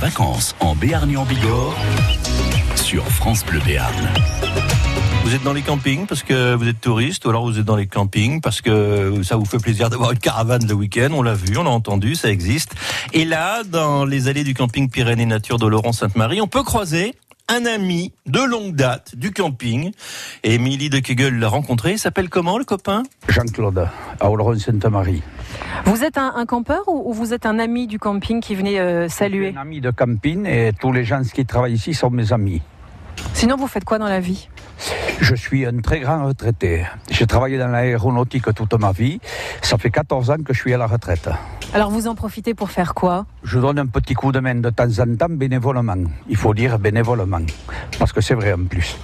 vacances en Béarn et en Bigorre sur France Bleu Béarn. Vous êtes dans les campings parce que vous êtes touriste, ou alors vous êtes dans les campings parce que ça vous fait plaisir d'avoir une caravane le week-end. On l'a vu, on l'a entendu, ça existe. Et là, dans les allées du camping Pyrénées Nature de Laurent Sainte-Marie, on peut croiser un ami de longue date du camping. Et Émilie de Kegel l'a rencontré. Il s'appelle comment le copain? Jean-Claude, à Oloron-Sainte-Marie. Vous êtes un, un campeur ou, ou vous êtes un ami du camping qui venait euh, saluer Un ami de camping et tous les gens qui travaillent ici sont mes amis. Sinon, vous faites quoi dans la vie? Je suis un très grand retraité. J'ai travaillé dans l'aéronautique toute ma vie. Ça fait 14 ans que je suis à la retraite. Alors, vous en profitez pour faire quoi? Je donne un petit coup de main de temps en temps bénévolement. Il faut dire bénévolement. Parce que c'est vrai en plus.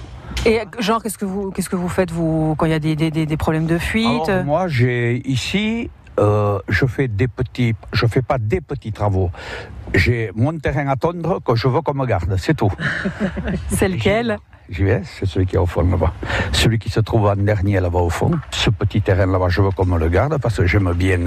Et genre, qu'est-ce que vous, qu'est-ce que vous faites vous quand il y a des, des- des- des problèmes de fuite? Alors, moi, j'ai ici, euh, je fais des petits, je fais pas des petits travaux. J'ai mon terrain à tondre que je veux qu'on me garde, c'est tout. C'est lequel? Vais, c'est celui qui est au fond là-bas. Celui qui se trouve en dernier là-bas au fond. Ce petit terrain là-bas, je veux qu'on me le garde parce que j'aime bien.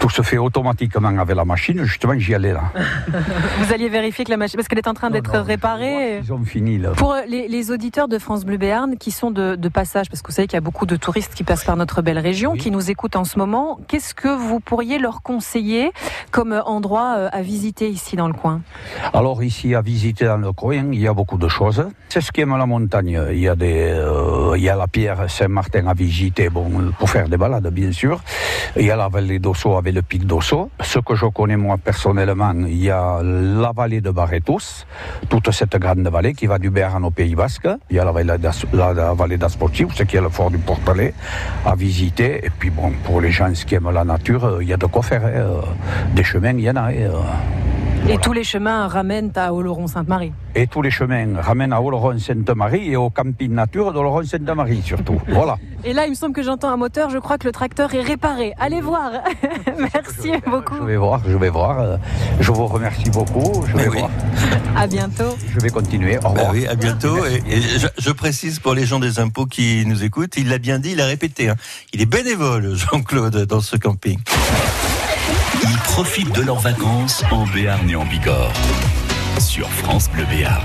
Tout se fait automatiquement avec la machine. Justement, j'y allais là. Vous alliez vérifier que la machine, parce qu'elle est en train d'être réparée. Ils ont fini là. Pour euh, les, les auditeurs de France Bleu Béarn qui sont de, de passage, parce que vous savez qu'il y a beaucoup de touristes qui passent par notre belle région, Oui. qui nous écoutent en ce moment, qu'est-ce que vous pourriez leur conseiller comme euh, endroit euh, à visiter ici dans le coin? Alors ici à visiter dans le coin, il y a beaucoup de choses. C'est ce qui aime la Il y a des, euh, il y a la pierre Saint-Martin à visiter, bon, pour faire des balades bien sûr. Il y a la vallée d'Osso avec le pic d'Osso. Ce que je connais moi personnellement, il y a la vallée de Barretos, toute cette grande vallée qui va du Béarn au Pays Basque. Il y a la vallée la, la vallée ce qui est le fort du Portalet, à visiter. Et puis bon, pour les gens qui aiment la nature, euh, il y a de quoi faire. hein, euh, Des chemins, il y en a. hein, Et tous les chemins ramènent à Oloron-Sainte-Marie. Et tous les chemins ramènent à Oloron-Sainte-Marie et au camping nature d'Oloron-Sainte-Marie surtout. Voilà. Et là, il me semble que j'entends un moteur, je crois que le tracteur est réparé. Allez voir Merci beaucoup Je vais voir, je vais voir. Je vous remercie beaucoup. Je vais oui. voir. À bientôt Je vais continuer. Au Bah revoir. oui, à bientôt. Et, et je, je précise pour les gens des impôts qui nous écoutent, il l'a bien dit, il l'a répété. hein. Il est bénévole, Jean-Claude, dans ce camping. Ils profitent de leurs vacances en Béarn et en Bigorre sur France Bleu Béarn.